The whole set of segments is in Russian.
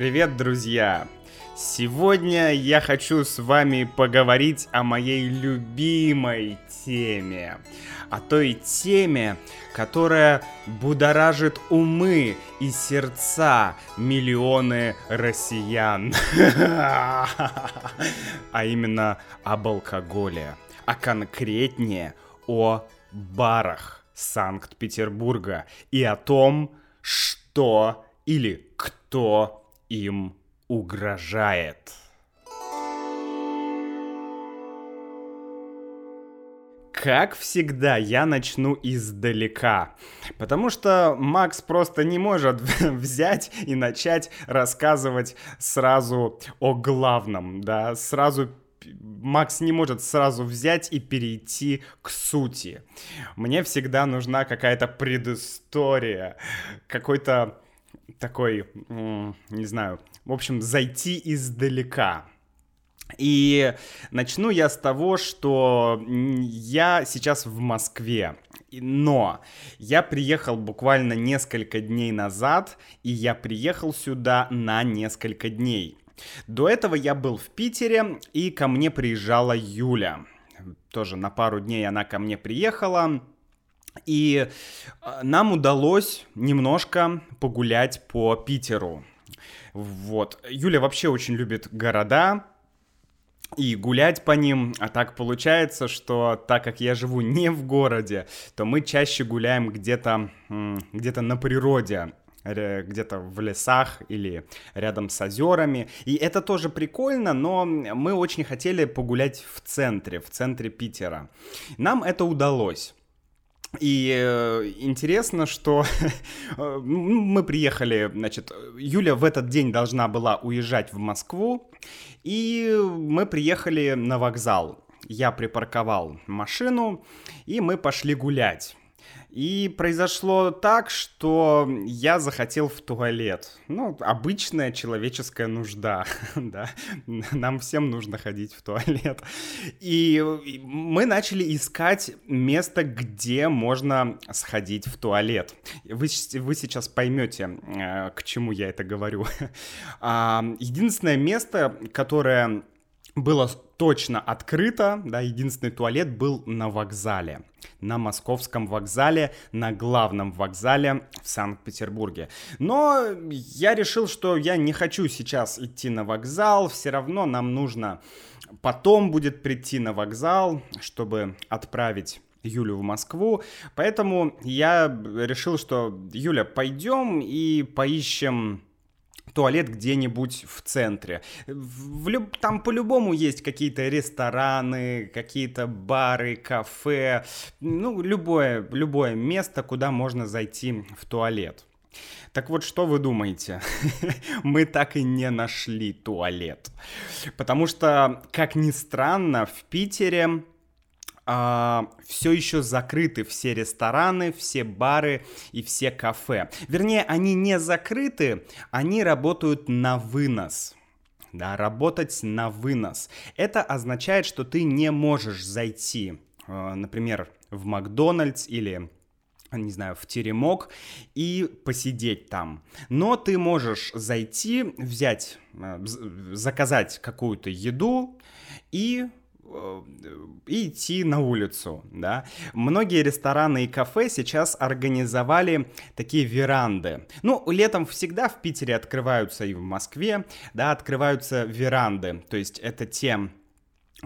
Привет, друзья! Сегодня я хочу с вами поговорить о моей любимой теме. О той теме, которая будоражит умы и сердца миллионы россиян. А именно об алкоголе. А конкретнее о барах Санкт-Петербурга и о том, что или кто им угрожает. Как всегда, я начну издалека, потому что Макс просто не может взять и начать рассказывать сразу о главном, да, сразу Макс не может сразу взять и перейти к сути. Мне всегда нужна какая-то предыстория, какой-то такой, не знаю, в общем, зайти издалека. И начну я с того, что я сейчас в Москве. Но я приехал буквально несколько дней назад, и я приехал сюда на несколько дней. До этого я был в Питере, и ко мне приезжала Юля. Тоже на пару дней она ко мне приехала. И э, нам удалось немножко погулять по Питеру. Вот. Юля вообще очень любит города, и гулять по ним. А так получается, что так как я живу не в городе, то мы чаще гуляем где-то где-то на природе где-то в лесах или рядом с озерами. И это тоже прикольно, но мы очень хотели погулять в центре, в центре Питера. Нам это удалось. И э, интересно, что э, мы приехали, значит, Юля в этот день должна была уезжать в Москву, и мы приехали на вокзал. Я припарковал машину, и мы пошли гулять. И произошло так, что я захотел в туалет. Ну, обычная человеческая нужда, да. Нам всем нужно ходить в туалет. И мы начали искать место, где можно сходить в туалет. Вы, вы сейчас поймете, э, к чему я это говорю. А, единственное место, которое было точно открыто, да, единственный туалет был на вокзале, на московском вокзале, на главном вокзале в Санкт-Петербурге. Но я решил, что я не хочу сейчас идти на вокзал, все равно нам нужно потом будет прийти на вокзал, чтобы отправить Юлю в Москву. Поэтому я решил, что Юля, пойдем и поищем туалет где-нибудь в центре. В люб... Там по-любому есть какие-то рестораны, какие-то бары, кафе, ну, любое, любое место, куда можно зайти в туалет. Так вот, что вы думаете? Мы так и не нашли туалет. Потому что, как ни странно, в Питере а, все еще закрыты все рестораны, все бары и все кафе. Вернее, они не закрыты, они работают на вынос. Да, работать на вынос. Это означает, что ты не можешь зайти, э, например, в Макдональдс или не знаю, в теремок и посидеть там. Но ты можешь зайти, взять, э, заказать какую-то еду и и идти на улицу, да. Многие рестораны и кафе сейчас организовали такие веранды. Ну, летом всегда в Питере открываются и в Москве, да, открываются веранды. То есть это те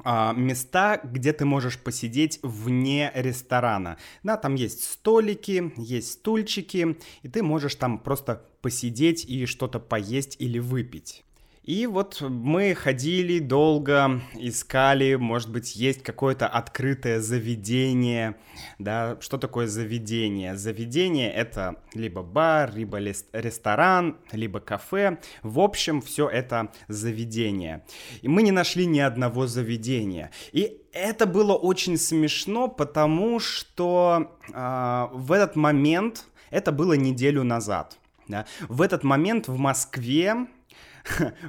а, места, где ты можешь посидеть вне ресторана. Да, там есть столики, есть стульчики, и ты можешь там просто посидеть и что-то поесть или выпить. И вот мы ходили долго, искали, может быть, есть какое-то открытое заведение, да, что такое заведение? Заведение — это либо бар, либо ресторан, либо кафе, в общем, все это заведение. И мы не нашли ни одного заведения. И это было очень смешно, потому что э, в этот момент, это было неделю назад, да, в этот момент в Москве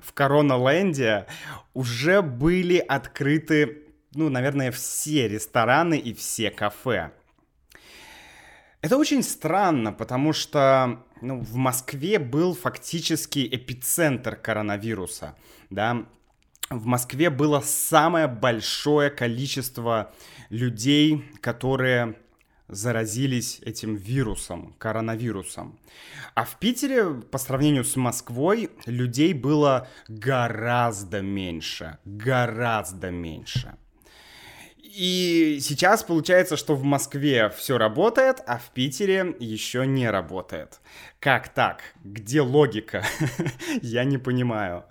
в Корона-ленде уже были открыты, ну, наверное, все рестораны и все кафе. Это очень странно, потому что ну, в Москве был фактически эпицентр коронавируса, да, в Москве было самое большое количество людей, которые заразились этим вирусом, коронавирусом. А в Питере, по сравнению с Москвой, людей было гораздо меньше, гораздо меньше. И сейчас получается, что в Москве все работает, а в Питере еще не работает. Как так? Где логика? Я не понимаю.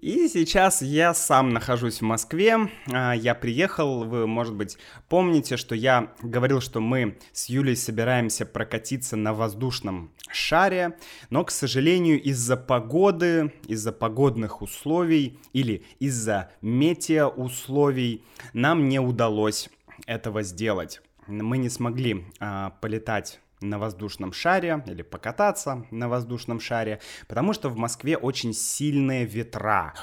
И сейчас я сам нахожусь в Москве. А, я приехал, вы, может быть, помните, что я говорил, что мы с Юлей собираемся прокатиться на воздушном шаре, но, к сожалению, из-за погоды, из-за погодных условий или из-за метеоусловий нам не удалось этого сделать. Мы не смогли а, полетать на воздушном шаре или покататься на воздушном шаре, потому что в Москве очень сильные ветра.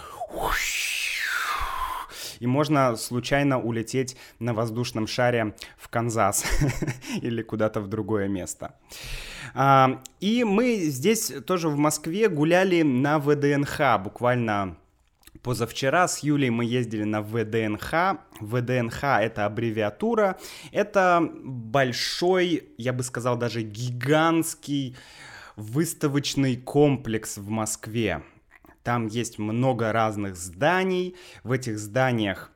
И можно случайно улететь на воздушном шаре в Канзас или куда-то в другое место. А, и мы здесь тоже в Москве гуляли на ВДНХ буквально Позавчера с Юлей мы ездили на ВДНХ. ВДНХ — это аббревиатура. Это большой, я бы сказал, даже гигантский выставочный комплекс в Москве. Там есть много разных зданий. В этих зданиях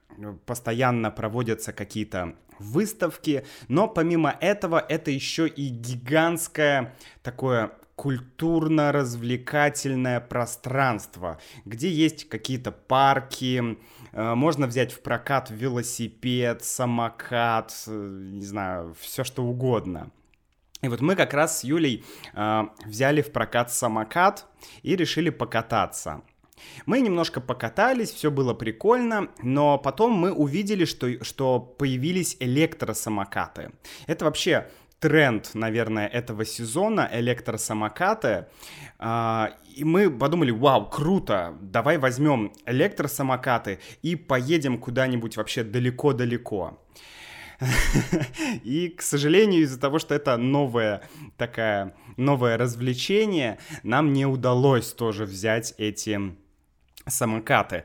постоянно проводятся какие-то выставки, но помимо этого это еще и гигантское такое культурно-развлекательное пространство, где есть какие-то парки, э, можно взять в прокат велосипед, самокат, э, не знаю, все что угодно. И вот мы как раз с Юлей э, взяли в прокат самокат и решили покататься. Мы немножко покатались, все было прикольно, но потом мы увидели, что, что появились электросамокаты. Это вообще тренд, наверное, этого сезона электросамокаты. А, и мы подумали, вау, круто, давай возьмем электросамокаты и поедем куда-нибудь вообще далеко-далеко. И, к сожалению, из-за того, что это новое такое новое развлечение, нам не удалось тоже взять эти самокаты,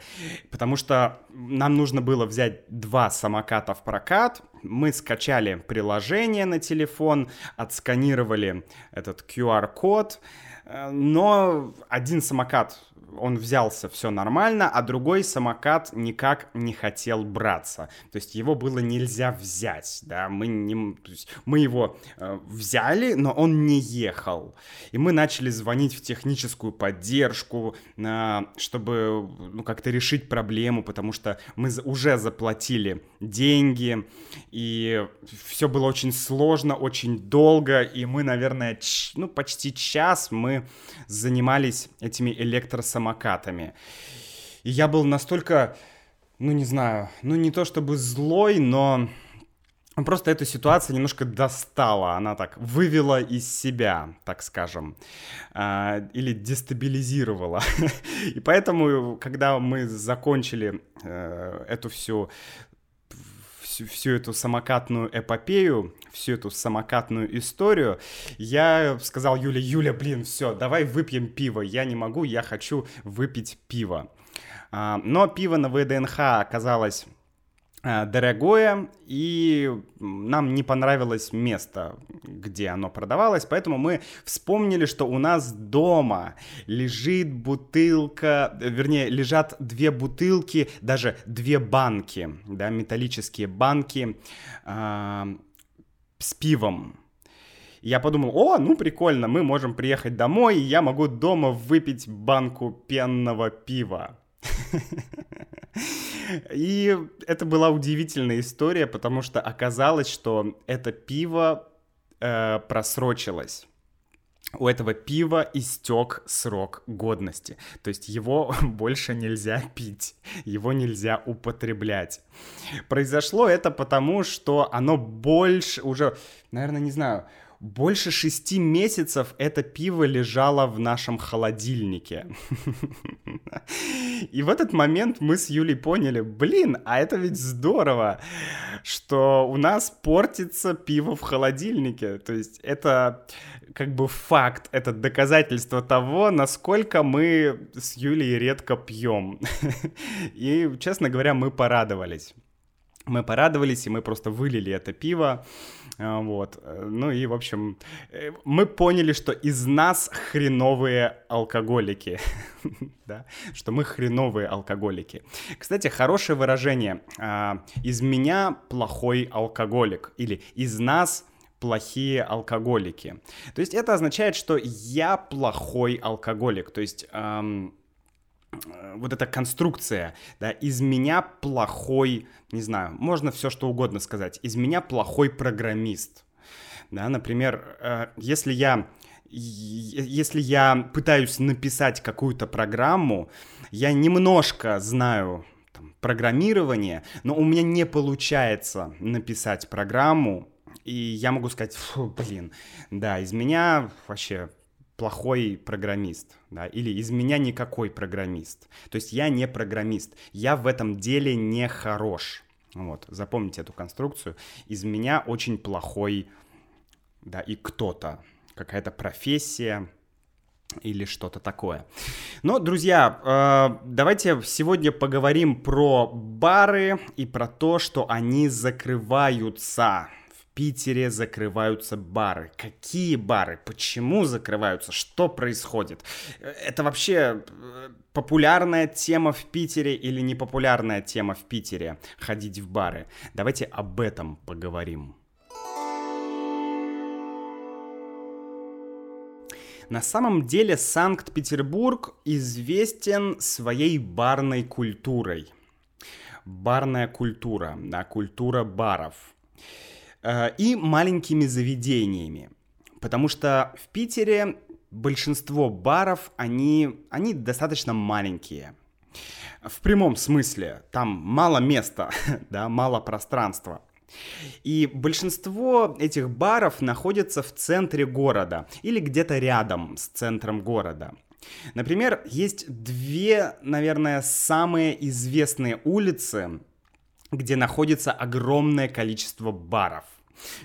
потому что нам нужно было взять два самоката в прокат, мы скачали приложение на телефон, отсканировали этот QR-код, э, но один самокат он взялся, все нормально, а другой самокат никак не хотел браться. То есть его было нельзя взять, да, мы, не, то есть мы его э, взяли, но он не ехал. И мы начали звонить в техническую поддержку, э, чтобы ну, как-то решить проблему, потому что мы уже заплатили деньги, и все было очень сложно, очень долго, и мы, наверное, ну, почти час мы занимались этими электросамокатами самокатами. И я был настолько, ну не знаю, ну не то чтобы злой, но Просто эта ситуация немножко достала, она так вывела из себя, так скажем, э, или дестабилизировала. И поэтому, когда мы закончили э, эту всю всю, всю эту самокатную эпопею, всю эту самокатную историю, я сказал Юле, Юля, блин, все, давай выпьем пиво. Я не могу, я хочу выпить пиво. А, но пиво на ВДНХ оказалось дорогое, и нам не понравилось место, где оно продавалось, поэтому мы вспомнили, что у нас дома лежит бутылка, вернее, лежат две бутылки, даже две банки, да, металлические банки э, с пивом. Я подумал, о, ну прикольно, мы можем приехать домой, и я могу дома выпить банку пенного пива. И это была удивительная история, потому что оказалось, что это пиво э, просрочилось у этого пива истек срок годности. То есть его больше нельзя пить, его нельзя употреблять. Произошло это потому, что оно больше уже, наверное, не знаю, больше шести месяцев это пиво лежало в нашем холодильнике. И в этот момент мы с Юлей поняли, блин, а это ведь здорово, что у нас портится пиво в холодильнике. То есть это как бы факт, это доказательство того, насколько мы с Юлей редко пьем. И, честно говоря, мы порадовались. Мы порадовались, и мы просто вылили это пиво. А, вот. Ну и, в общем, э, мы поняли, что из нас хреновые алкоголики. да? Что мы хреновые алкоголики. Кстати, хорошее выражение. А, из меня плохой алкоголик. Или из нас плохие алкоголики. То есть это означает, что я плохой алкоголик. То есть вот эта конструкция, да, из меня плохой, не знаю, можно все что угодно сказать, из меня плохой программист. Да, например, э, если я если я пытаюсь написать какую-то программу, я немножко знаю там, программирование, но у меня не получается написать программу, и я могу сказать, фу, блин, да, из меня вообще плохой программист, да, или из меня никакой программист. То есть я не программист, я в этом деле не хорош. Вот, запомните эту конструкцию. Из меня очень плохой, да, и кто-то, какая-то профессия, или что-то такое. Но, друзья, э, давайте сегодня поговорим про бары и про то, что они закрываются. Питере закрываются бары. Какие бары? Почему закрываются? Что происходит? Это вообще э, популярная тема в Питере или непопулярная тема в Питере ходить в бары? Давайте об этом поговорим. На самом деле Санкт-Петербург известен своей барной культурой. Барная культура, да, культура баров – и маленькими заведениями. Потому что в Питере большинство баров, они, они достаточно маленькие. В прямом смысле, там мало места, да, мало пространства. И большинство этих баров находятся в центре города или где-то рядом с центром города. Например, есть две, наверное, самые известные улицы, где находится огромное количество баров.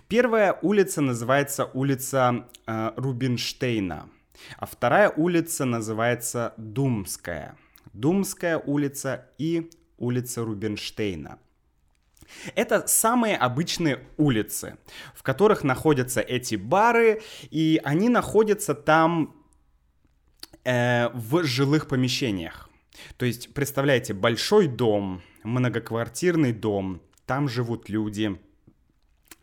Первая улица называется улица э, Рубинштейна, а вторая улица называется Думская. Думская улица и улица Рубинштейна. Это самые обычные улицы, в которых находятся эти бары, и они находятся там э, в жилых помещениях. То есть, представляете, большой дом, многоквартирный дом, там живут люди,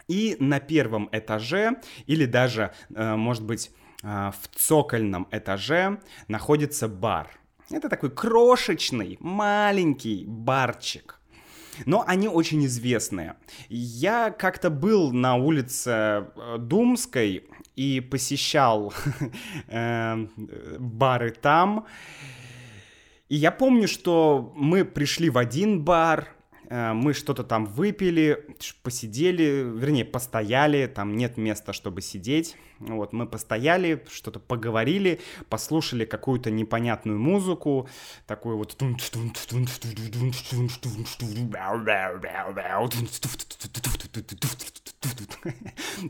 и на первом этаже, или даже, э, может быть, э, в цокольном этаже находится бар. Это такой крошечный, маленький барчик. Но они очень известные. Я как-то был на улице э, Думской и посещал бары там. И я помню, что мы пришли в один бар, Э, мы что-то там выпили, посидели, вернее, постояли, там нет места, чтобы сидеть. Вот, мы постояли, что-то поговорили, послушали какую-то непонятную музыку, такую вот...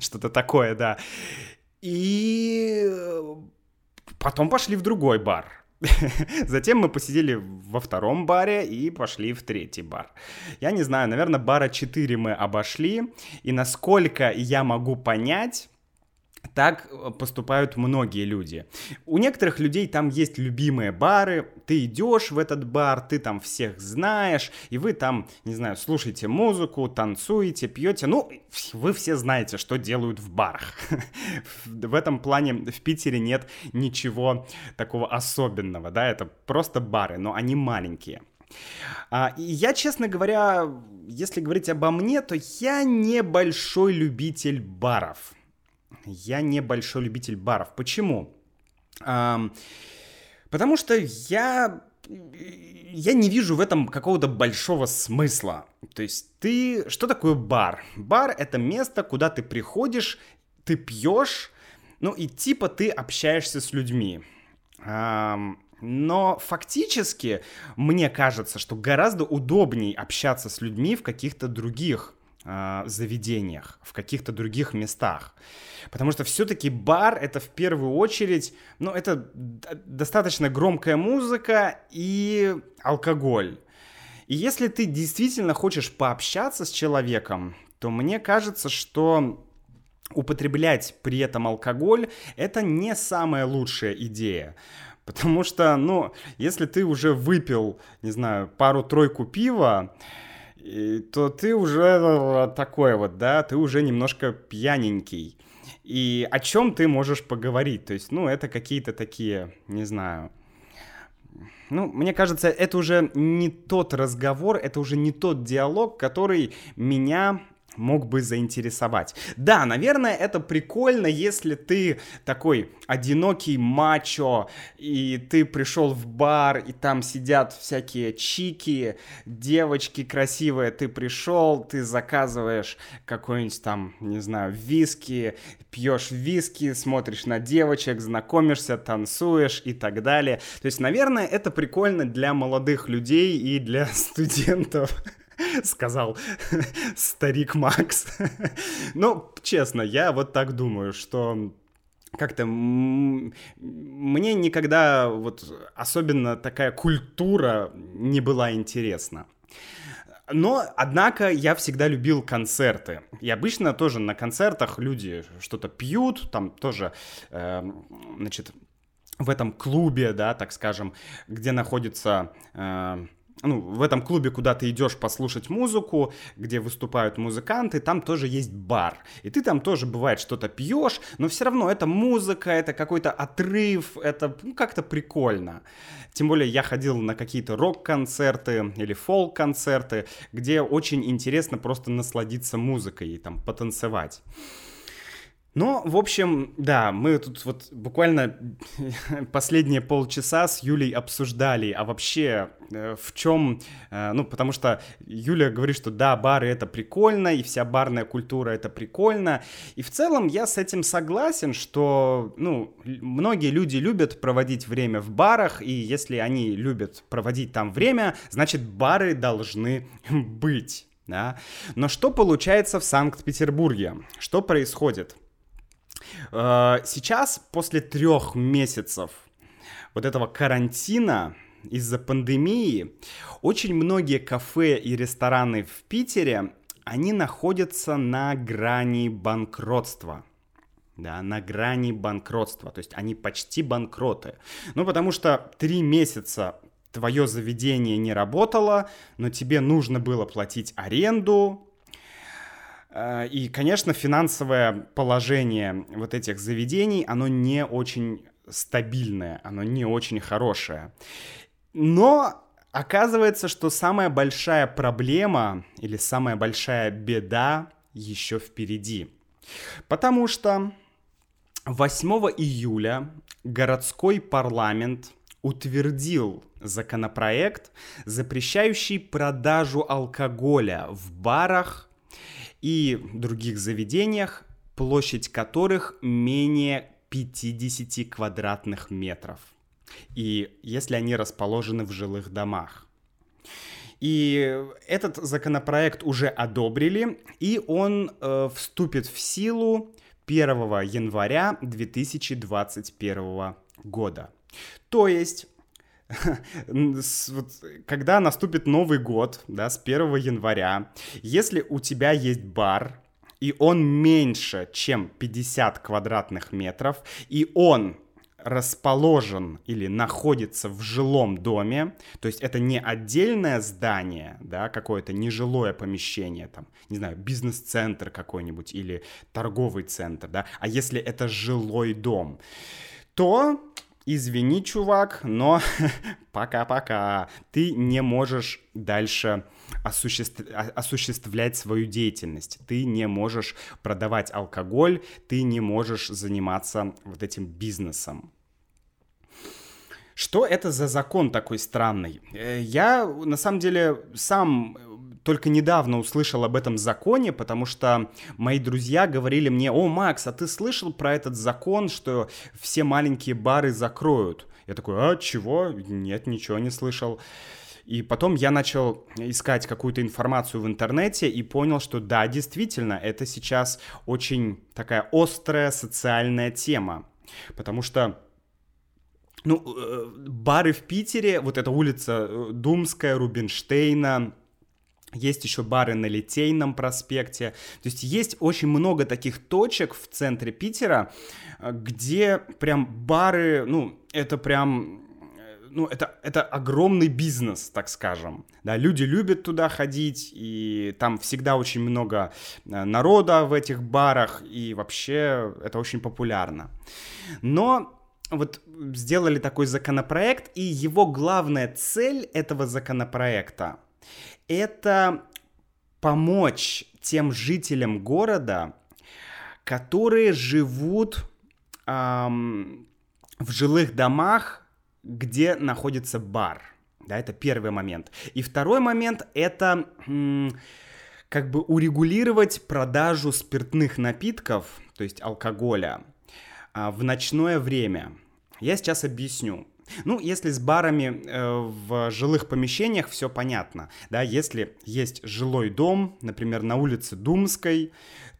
Что-то такое, да. И потом пошли в другой бар. Затем мы посидели во втором баре и пошли в третий бар. Я не знаю, наверное, бара 4 мы обошли. И насколько я могу понять, так э, поступают многие люди. У некоторых людей там есть любимые бары, ты идешь в этот бар, ты там всех знаешь, и вы там, не знаю, слушаете музыку, танцуете, пьете. Ну, вы все знаете, что делают в барах. В этом плане в Питере нет ничего такого особенного, да, это просто бары, но они маленькие. А, я, честно говоря, если говорить обо мне, то я небольшой любитель баров. Я не большой любитель баров. Почему? Эм, потому что я я не вижу в этом какого-то большого смысла. То есть ты... Что такое бар? Бар — это место, куда ты приходишь, ты пьешь, ну и типа ты общаешься с людьми. Но фактически мне кажется, что гораздо удобнее общаться с людьми в каких-то других э, заведениях, в каких-то других местах. Потому что все-таки бар это в первую очередь, ну, это достаточно громкая музыка и алкоголь. И если ты действительно хочешь пообщаться с человеком, то мне кажется, что употреблять при этом алкоголь это не самая лучшая идея. Потому что, ну, если ты уже выпил, не знаю, пару-тройку пива, то ты уже такой вот, да, ты уже немножко пьяненький. И о чем ты можешь поговорить? То есть, ну, это какие-то такие, не знаю, ну, мне кажется, это уже не тот разговор, это уже не тот диалог, который меня мог бы заинтересовать. Да, наверное, это прикольно, если ты такой одинокий мачо, и ты пришел в бар, и там сидят всякие чики, девочки красивые, ты пришел, ты заказываешь какой-нибудь там, не знаю, виски, пьешь виски, смотришь на девочек, знакомишься, танцуешь и так далее. То есть, наверное, это прикольно для молодых людей и для студентов. сказал старик Макс. ну, честно, я вот так думаю, что как-то мне никогда вот особенно такая культура не была интересна. Но, однако, я всегда любил концерты. И обычно тоже на концертах люди что-то пьют, там тоже, э, значит, в этом клубе, да, так скажем, где находится э, ну, в этом клубе, куда ты идешь послушать музыку, где выступают музыканты, там тоже есть бар. И ты там тоже, бывает, что-то пьешь, но все равно это музыка, это какой-то отрыв, это ну, как-то прикольно. Тем более я ходил на какие-то рок-концерты или фолк-концерты, где очень интересно просто насладиться музыкой и там потанцевать. Ну, в общем, да, мы тут вот буквально последние полчаса с Юлей обсуждали, а вообще э, в чем, э, ну, потому что Юля говорит, что да, бары это прикольно, и вся барная культура это прикольно, и в целом я с этим согласен, что, ну, многие люди любят проводить время в барах, и если они любят проводить там время, значит, бары должны быть, да. Но что получается в Санкт-Петербурге? Что происходит? Э, сейчас, после трех месяцев вот этого карантина, из-за пандемии, очень многие кафе и рестораны в Питере, они находятся на грани банкротства. Да, на грани банкротства, то есть они почти банкроты. Ну, потому что три месяца твое заведение не работало, но тебе нужно было платить аренду, и, конечно, финансовое положение вот этих заведений, оно не очень стабильное, оно не очень хорошее. Но оказывается, что самая большая проблема или самая большая беда еще впереди. Потому что 8 июля городской парламент утвердил законопроект, запрещающий продажу алкоголя в барах, и других заведениях, площадь которых менее 50 квадратных метров. И если они расположены в жилых домах. И этот законопроект уже одобрили, и он э, вступит в силу 1 января 2021 года. То есть когда наступит Новый год, да, с 1 января, если у тебя есть бар, и он меньше, чем 50 квадратных метров, и он расположен или находится в жилом доме, то есть это не отдельное здание, да, какое-то нежилое помещение, там, не знаю, бизнес-центр какой-нибудь или торговый центр, да, а если это жилой дом, то извини, чувак, но пока-пока, ты не можешь дальше осуществ... осуществлять свою деятельность, ты не можешь продавать алкоголь, ты не можешь заниматься вот этим бизнесом. Что это за закон такой странный? Э, я, на самом деле, сам только недавно услышал об этом законе, потому что мои друзья говорили мне, о, Макс, а ты слышал про этот закон, что все маленькие бары закроют? Я такой, а, чего? Нет, ничего не слышал. И потом я начал искать какую-то информацию в интернете и понял, что да, действительно, это сейчас очень такая острая социальная тема. Потому что ну, э, бары в Питере, вот эта улица э, Думская, Рубинштейна, есть еще бары на Литейном проспекте. То есть есть очень много таких точек в центре Питера, э, где прям бары, ну, это прям ну, это, это огромный бизнес, так скажем. Да, люди любят туда ходить, и там всегда очень много народа в этих барах, и вообще это очень популярно. Но вот сделали такой законопроект, и его главная цель этого законопроекта — это помочь тем жителям города, которые живут эм, в жилых домах, где находится бар. Да, это первый момент. И второй момент — это как бы урегулировать продажу спиртных напитков, то есть алкоголя, а, в ночное время. Я сейчас объясню. Ну, если с барами э, в жилых помещениях все понятно, да, если есть жилой дом, например, на улице Думской,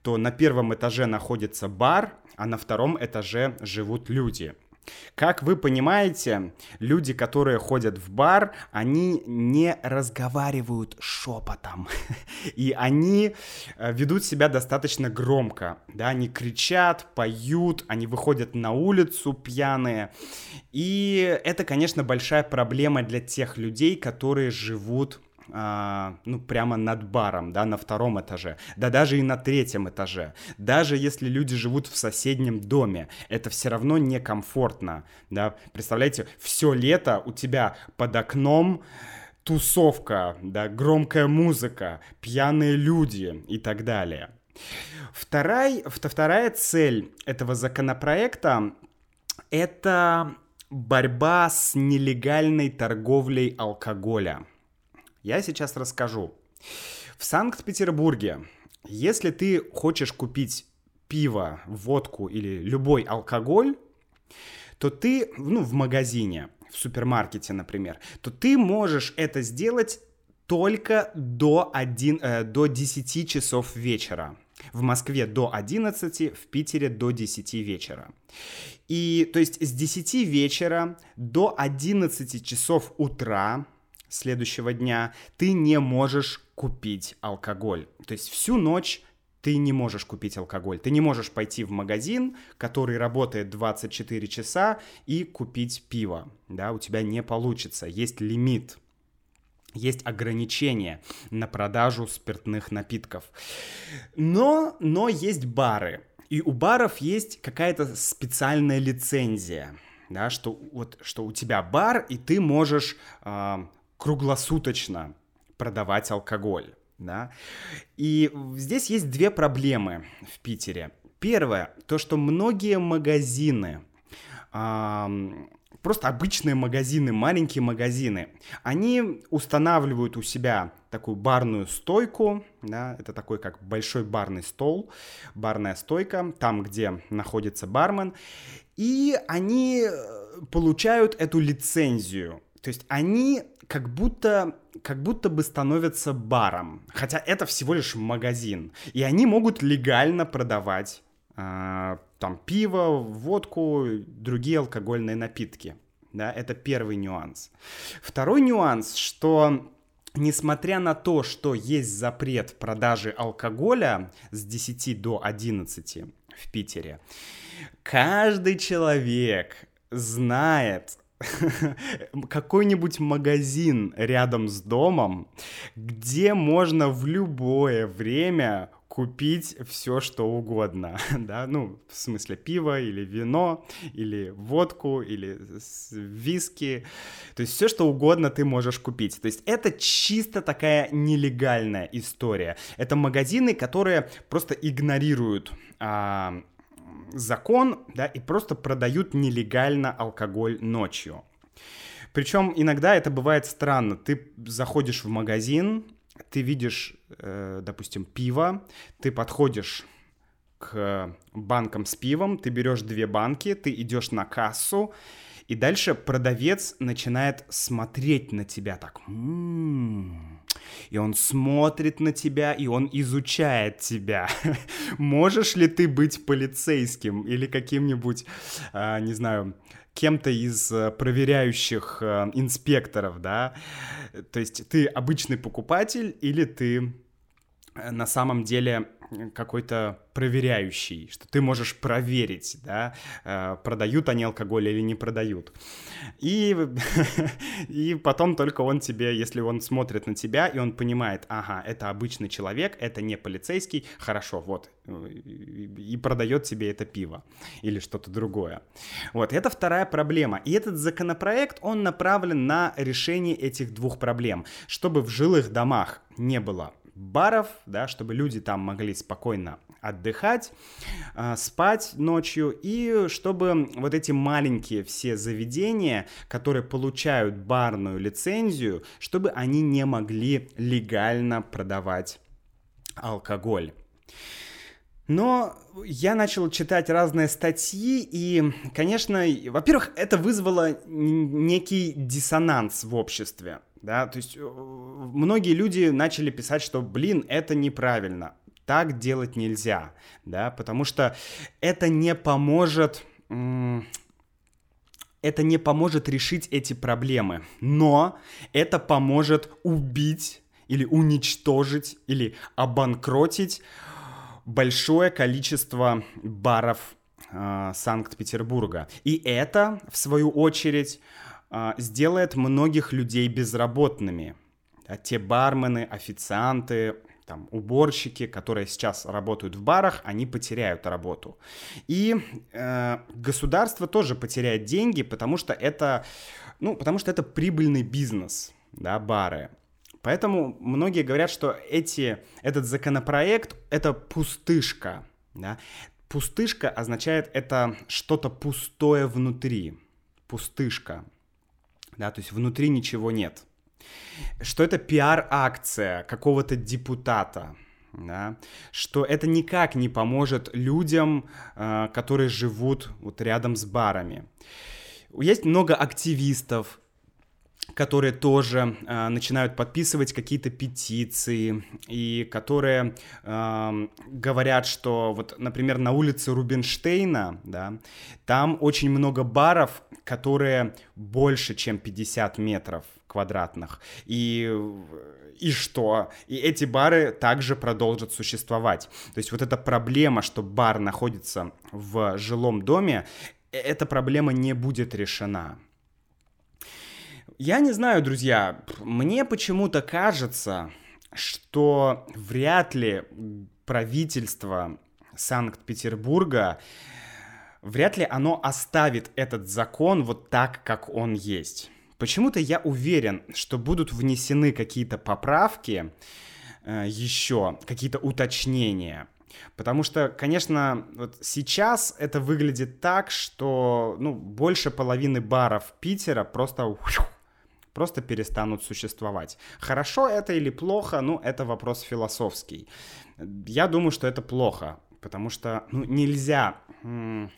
то на первом этаже находится бар, а на втором этаже живут люди. Как вы понимаете, люди, которые ходят в бар, они не разговаривают шепотом. И они э, ведут себя достаточно громко. Да, они кричат, поют, они выходят на улицу пьяные. И это, конечно, большая проблема для тех людей, которые живут а, ну, прямо над баром, да, на втором этаже, да даже и на третьем этаже. Даже если люди живут в соседнем доме, это все равно некомфортно, да. Представляете, все лето у тебя под окном тусовка, да, громкая музыка, пьяные люди и так далее. Вторая, вторая цель этого законопроекта — это борьба с нелегальной торговлей алкоголя. Я сейчас расскажу. В Санкт-Петербурге, если ты хочешь купить пиво, водку или любой алкоголь, то ты, ну, в магазине, в супермаркете, например, то ты можешь это сделать только до, 1, э, до 10 часов вечера. В Москве до 11, в Питере до 10 вечера. И то есть с 10 вечера до 11 часов утра следующего дня ты не можешь купить алкоголь. То есть всю ночь ты не можешь купить алкоголь. Ты не можешь пойти в магазин, который работает 24 часа, и купить пиво. Да, у тебя не получится. Есть лимит. Есть ограничения на продажу спиртных напитков. Но, но есть бары. И у баров есть какая-то специальная лицензия да, что вот что у тебя бар и ты можешь э, круглосуточно продавать алкоголь. Да? И здесь есть две проблемы в Питере. Первое, то, что многие магазины, просто обычные магазины, маленькие магазины, они устанавливают у себя такую барную стойку, да, это такой как большой барный стол, барная стойка, там, где находится бармен, и они э, получают эту лицензию. То есть они как будто, как будто бы становятся баром, хотя это всего лишь магазин, и они могут легально продавать э, там пиво, водку, другие алкогольные напитки. Да, это первый нюанс. Второй нюанс, что несмотря на то, что есть запрет продажи алкоголя с 10 до 11 в Питере, каждый человек знает какой-нибудь магазин рядом с домом, где можно в любое время купить все, что угодно, да, ну, в смысле пиво или вино, или водку, или виски, то есть все, что угодно ты можешь купить. То есть это чисто такая нелегальная история. Это магазины, которые просто игнорируют а, закон, да, и просто продают нелегально алкоголь ночью. Причем иногда это бывает странно. Ты заходишь в магазин, ты видишь, э, допустим, пиво, ты подходишь к банкам с пивом, ты берешь две банки, ты идешь на кассу, и дальше продавец начинает смотреть на тебя так. М-м-м. И он смотрит на тебя, и он изучает тебя. Можешь ли ты быть полицейским или каким-нибудь, а, не знаю, кем-то из э, проверяющих э, инспекторов, да? То есть ты обычный покупатель или ты э, на самом деле какой-то проверяющий, что ты можешь проверить, да, э, продают они алкоголь или не продают. И, и потом только он тебе, если он смотрит на тебя, и он понимает, ага, это обычный человек, это не полицейский, хорошо, вот, и продает тебе это пиво или что-то другое. Вот, это вторая проблема. И этот законопроект, он направлен на решение этих двух проблем, чтобы в жилых домах не было баров, да, чтобы люди там могли спокойно отдыхать, а, спать ночью, и чтобы вот эти маленькие все заведения, которые получают барную лицензию, чтобы они не могли легально продавать алкоголь. Но я начал читать разные статьи, и, конечно, во-первых, это вызвало некий диссонанс в обществе да, то есть э, многие люди начали писать, что, блин, это неправильно, так делать нельзя, да, потому что это не поможет, это не поможет решить эти проблемы, но это поможет убить или уничтожить или обанкротить большое количество баров э, Санкт-Петербурга. И это, в свою очередь, сделает многих людей безработными. Да, те бармены, официанты, там, уборщики, которые сейчас работают в барах, они потеряют работу. И э, государство тоже потеряет деньги, потому что это, ну, потому что это прибыльный бизнес, да, бары. Поэтому многие говорят, что эти, этот законопроект — это пустышка. Да? Пустышка означает это что-то пустое внутри. Пустышка да, то есть внутри ничего нет. Что это пиар-акция какого-то депутата, да, что это никак не поможет людям, э, которые живут вот рядом с барами. Есть много активистов, которые тоже э, начинают подписывать какие-то петиции и которые э, говорят, что вот, например, на улице Рубинштейна, да, там очень много баров, которые больше, чем 50 метров квадратных. И и что? И эти бары также продолжат существовать. То есть вот эта проблема, что бар находится в жилом доме, э, эта проблема не будет решена. Я не знаю, друзья, мне почему-то кажется, что вряд ли правительство Санкт-Петербурга вряд ли оно оставит этот закон вот так, как он есть. Почему-то я уверен, что будут внесены какие-то поправки э, еще, какие-то уточнения. Потому что, конечно, вот сейчас это выглядит так, что ну, больше половины баров Питера просто просто перестанут существовать. Хорошо это или плохо, ну, это вопрос философский. Я думаю, что это плохо, потому что ну, нельзя м-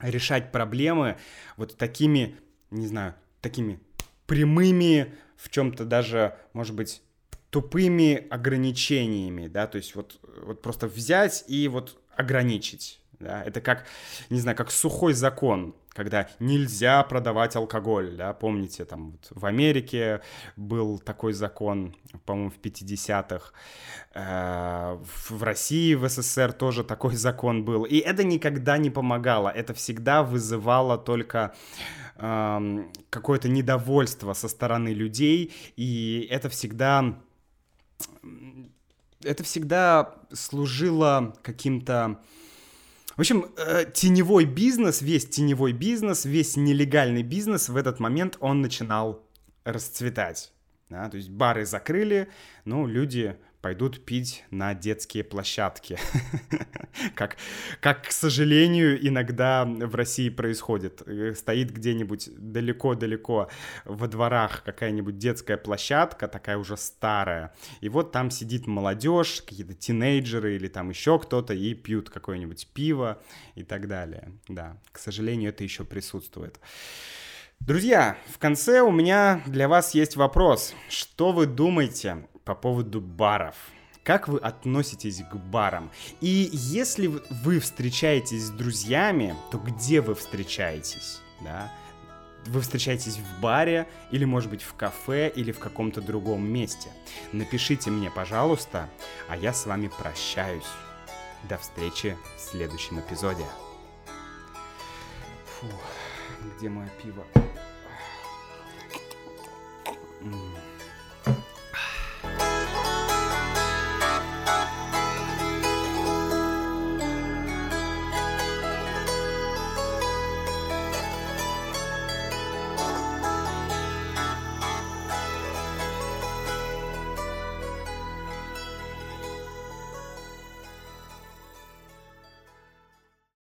решать проблемы вот такими, не знаю, такими прямыми, в чем-то даже, может быть, тупыми ограничениями, да, то есть вот, вот просто взять и вот ограничить, да, это как, не знаю, как сухой закон, когда нельзя продавать алкоголь, да, помните, там вот в Америке был такой закон, по-моему, в 50-х, э, в России, в СССР тоже такой закон был, и это никогда не помогало, это всегда вызывало только э, какое-то недовольство со стороны людей, и это всегда это всегда служило каким-то в общем, э, теневой бизнес, весь теневой бизнес, весь нелегальный бизнес в этот момент он начинал расцветать. Да? То есть бары закрыли, ну, люди пойдут пить на детские площадки. как, как, к сожалению, иногда в России происходит. Э, стоит где-нибудь далеко-далеко во дворах какая-нибудь детская площадка, такая уже старая, и вот там сидит молодежь, какие-то тинейджеры или там еще кто-то, и пьют какое-нибудь пиво и так далее. Да, к сожалению, это еще присутствует. Друзья, в конце у меня для вас есть вопрос. Что вы думаете по поводу баров. Как вы относитесь к барам? И если вы встречаетесь с друзьями, то где вы встречаетесь? Да? Вы встречаетесь в баре или, может быть, в кафе или в каком-то другом месте? Напишите мне, пожалуйста, а я с вами прощаюсь. До встречи в следующем эпизоде. Фу, где мое пиво? Mm.